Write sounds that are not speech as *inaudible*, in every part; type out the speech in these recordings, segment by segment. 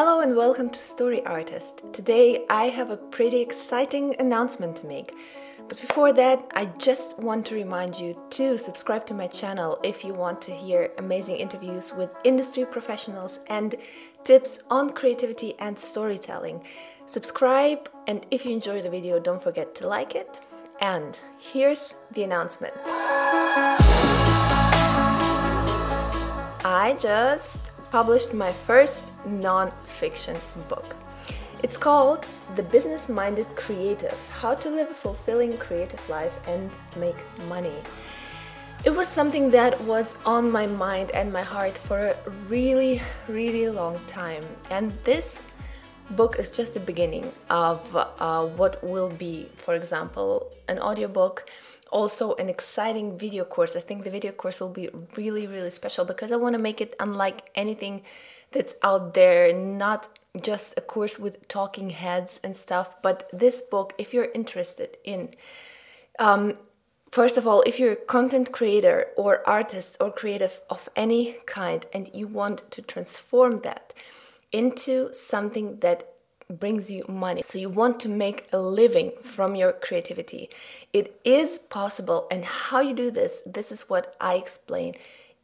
Hello and welcome to Story Artist. Today I have a pretty exciting announcement to make. But before that, I just want to remind you to subscribe to my channel if you want to hear amazing interviews with industry professionals and tips on creativity and storytelling. Subscribe, and if you enjoy the video, don't forget to like it. And here's the announcement I just published my first non fiction book. It's called The Business Minded Creative How to Live a Fulfilling Creative Life and Make Money. It was something that was on my mind and my heart for a really, really long time. And this book is just the beginning of uh, what will be, for example, an audiobook, also an exciting video course. I think the video course will be really, really special because I want to make it unlike anything that's out there, not just a course with talking heads and stuff, but this book, if you're interested in, um, first of all, if you're a content creator or artist or creative of any kind and you want to transform that into something that brings you money. So you want to make a living from your creativity. It is possible and how you do this, this is what I explain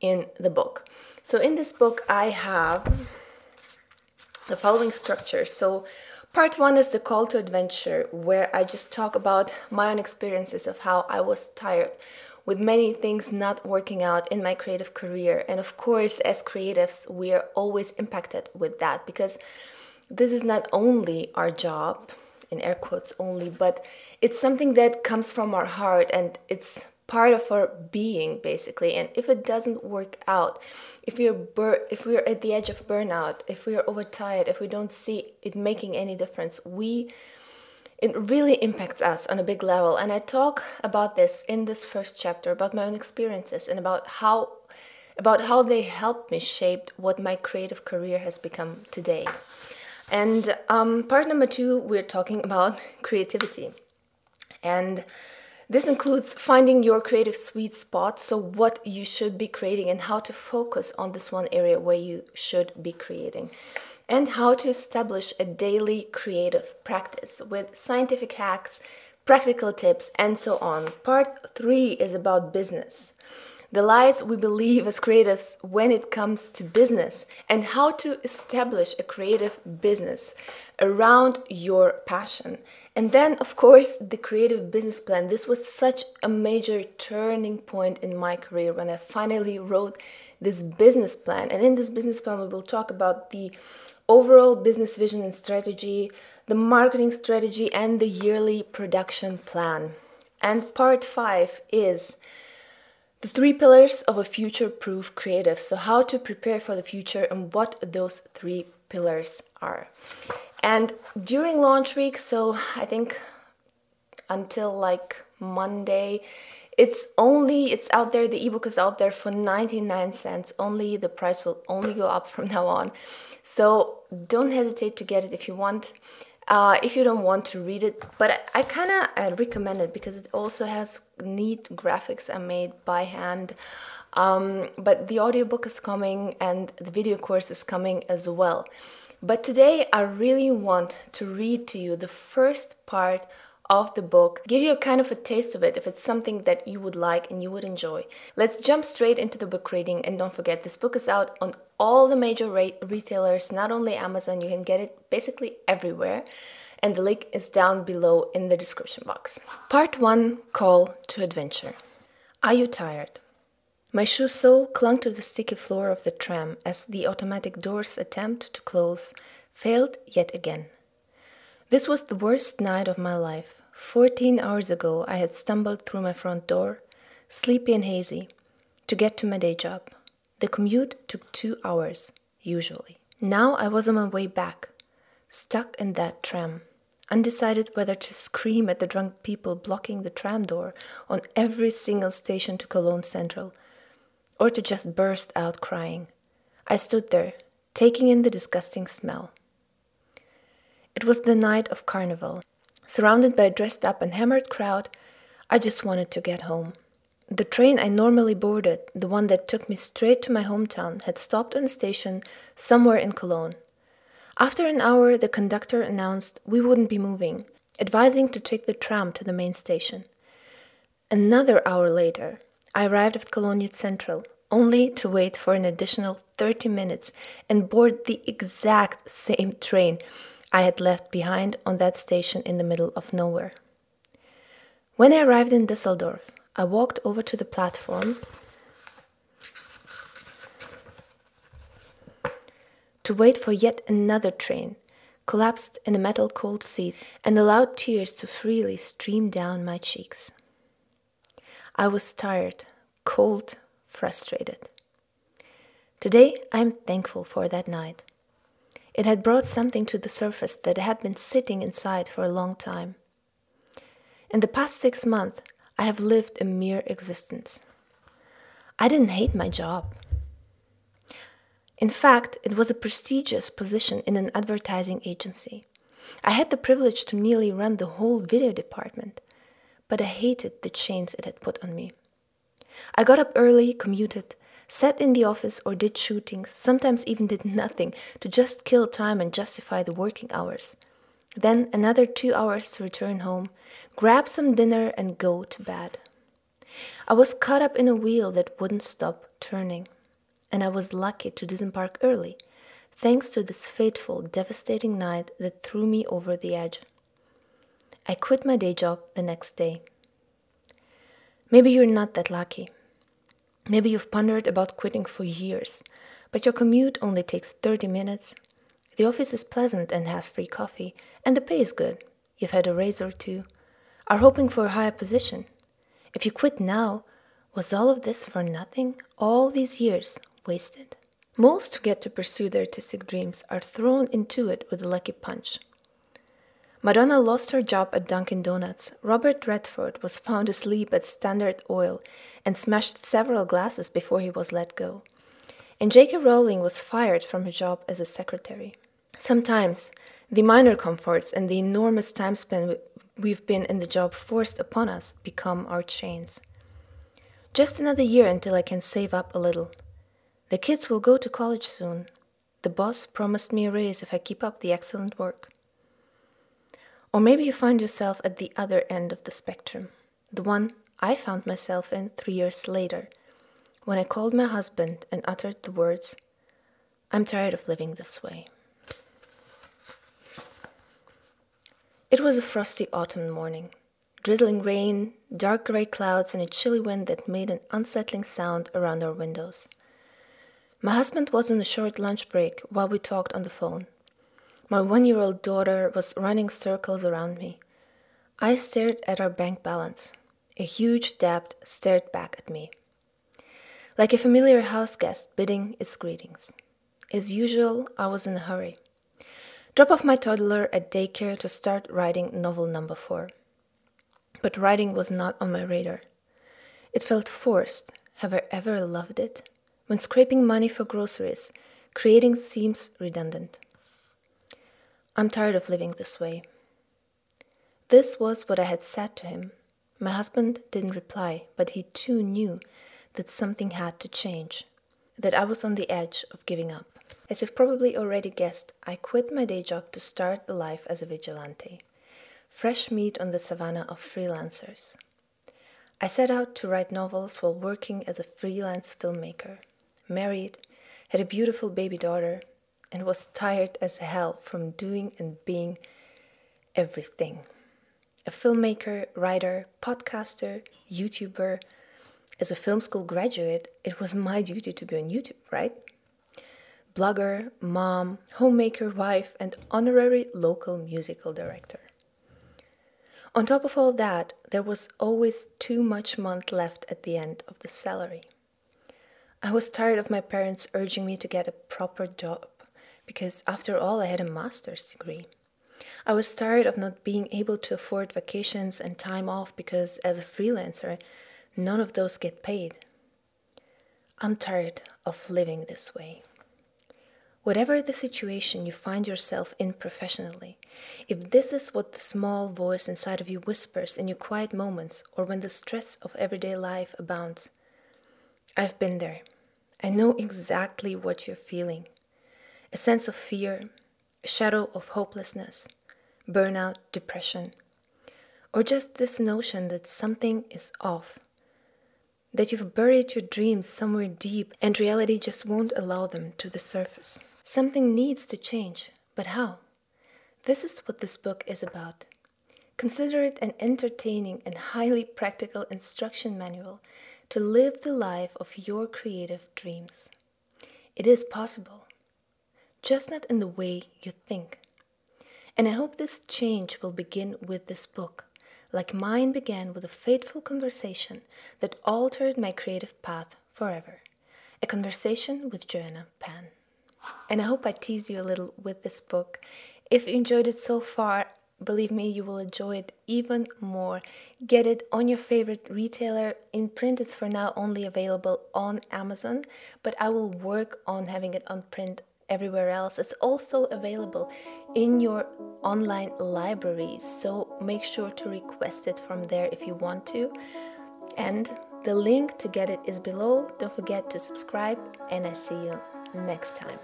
in the book. So in this book I have the following structure. So, part one is the call to adventure, where I just talk about my own experiences of how I was tired with many things not working out in my creative career. And of course, as creatives, we are always impacted with that because this is not only our job, in air quotes only, but it's something that comes from our heart and it's part of our being basically. And if it doesn't work out if we're bur- if we're at the edge of burnout if we're overtired if we don't see it making any difference we it really impacts us on a big level. And i talk about this in this first chapter about my own experiences and about how about how they helped me shape what my creative career has become today and um, part number two we're talking about creativity. And this includes finding your creative sweet spot, so what you should be creating and how to focus on this one area where you should be creating, and how to establish a daily creative practice with scientific hacks, practical tips, and so on. Part three is about business the lies we believe as creatives when it comes to business, and how to establish a creative business around your passion. And then, of course, the creative business plan. This was such a major turning point in my career when I finally wrote this business plan. And in this business plan, we will talk about the overall business vision and strategy, the marketing strategy, and the yearly production plan. And part five is the three pillars of a future proof creative. So, how to prepare for the future and what those three pillars are. And during launch week, so I think until like Monday, it's only it's out there the ebook is out there for 99 cents only the price will only go up *laughs* from now on so don't hesitate to get it if you want uh, if you don't want to read it. But I, I kind of recommend it because it also has neat graphics I made by hand. Um, but the audiobook is coming and the video course is coming as well. But today I really want to read to you the first part of the book, give you a kind of a taste of it if it's something that you would like and you would enjoy. Let's jump straight into the book reading and don't forget this book is out on all the major re- retailers, not only Amazon, you can get it basically everywhere. And the link is down below in the description box. Part 1 Call to Adventure. Are you tired? My shoe sole clung to the sticky floor of the tram as the automatic door's attempt to close failed yet again. This was the worst night of my life. Fourteen hours ago, I had stumbled through my front door, sleepy and hazy, to get to my day job. The commute took two hours, usually. Now I was on my way back, stuck in that tram, undecided whether to scream at the drunk people blocking the tram door on every single station to Cologne Central, or to just burst out crying. I stood there, taking in the disgusting smell. It was the night of carnival. Surrounded by a dressed up and hammered crowd, I just wanted to get home. The train I normally boarded, the one that took me straight to my hometown, had stopped on a station somewhere in Cologne. After an hour, the conductor announced we wouldn't be moving, advising to take the tram to the main station. Another hour later, I arrived at Cologne Central, only to wait for an additional 30 minutes and board the exact same train I had left behind on that station in the middle of nowhere. When I arrived in Düsseldorf, I walked over to the platform to wait for yet another train, collapsed in a metal cold seat, and allowed tears to freely stream down my cheeks. I was tired, cold, frustrated. Today I am thankful for that night. It had brought something to the surface that had been sitting inside for a long time. In the past six months, I have lived a mere existence. I didn't hate my job. In fact, it was a prestigious position in an advertising agency. I had the privilege to nearly run the whole video department, but I hated the chains it had put on me. I got up early, commuted, sat in the office or did shootings, sometimes even did nothing to just kill time and justify the working hours. Then another two hours to return home, grab some dinner, and go to bed. I was caught up in a wheel that wouldn't stop turning and I was lucky to disembark early, thanks to this fateful, devastating night that threw me over the edge. I quit my day job the next day. Maybe you're not that lucky. Maybe you've pondered about quitting for years, but your commute only takes 30 minutes. The office is pleasant and has free coffee, and the pay is good. You've had a raise or two, are hoping for a higher position. If you quit now, was all of this for nothing? All these years, wasted. Most who get to pursue their artistic dreams are thrown into it with a lucky punch. Madonna lost her job at Dunkin' Donuts. Robert Redford was found asleep at Standard Oil and smashed several glasses before he was let go. And J.K. Rowling was fired from her job as a secretary. Sometimes the minor comforts and the enormous time spent we've been in the job forced upon us become our chains. Just another year until I can save up a little. The kids will go to college soon. The boss promised me a raise if I keep up the excellent work. Or maybe you find yourself at the other end of the spectrum, the one I found myself in three years later, when I called my husband and uttered the words, I'm tired of living this way. It was a frosty autumn morning. Drizzling rain, dark gray clouds, and a chilly wind that made an unsettling sound around our windows. My husband was on a short lunch break while we talked on the phone. My one year old daughter was running circles around me. I stared at our bank balance. A huge debt stared back at me. Like a familiar house guest bidding its greetings. As usual, I was in a hurry. Drop off my toddler at daycare to start writing novel number four. But writing was not on my radar. It felt forced. Have I ever loved it? When scraping money for groceries, creating seems redundant. I'm tired of living this way. This was what I had said to him. My husband didn't reply, but he too knew that something had to change, that I was on the edge of giving up. As you've probably already guessed, I quit my day job to start the life as a vigilante. Fresh meat on the savannah of freelancers. I set out to write novels while working as a freelance filmmaker married, had a beautiful baby daughter, and was tired as hell from doing and being everything. A filmmaker, writer, podcaster, YouTuber. As a film school graduate, it was my duty to be on YouTube, right? Blogger, mom, homemaker, wife, and honorary local musical director. On top of all that, there was always too much month left at the end of the salary. I was tired of my parents urging me to get a proper job because, after all, I had a master's degree. I was tired of not being able to afford vacations and time off because, as a freelancer, none of those get paid. I'm tired of living this way. Whatever the situation you find yourself in professionally, if this is what the small voice inside of you whispers in your quiet moments or when the stress of everyday life abounds, I've been there. I know exactly what you're feeling a sense of fear, a shadow of hopelessness, burnout, depression, or just this notion that something is off, that you've buried your dreams somewhere deep and reality just won't allow them to the surface. Something needs to change, but how? This is what this book is about. Consider it an entertaining and highly practical instruction manual to live the life of your creative dreams. It is possible, just not in the way you think. And I hope this change will begin with this book, like mine began with a fateful conversation that altered my creative path forever. A conversation with Joanna Penn. And I hope I teased you a little with this book. If you enjoyed it so far, believe me, you will enjoy it even more. Get it on your favorite retailer. In print, it's for now only available on Amazon, but I will work on having it on print everywhere else. It's also available in your online libraries, so make sure to request it from there if you want to. And the link to get it is below. Don't forget to subscribe, and I see you next time.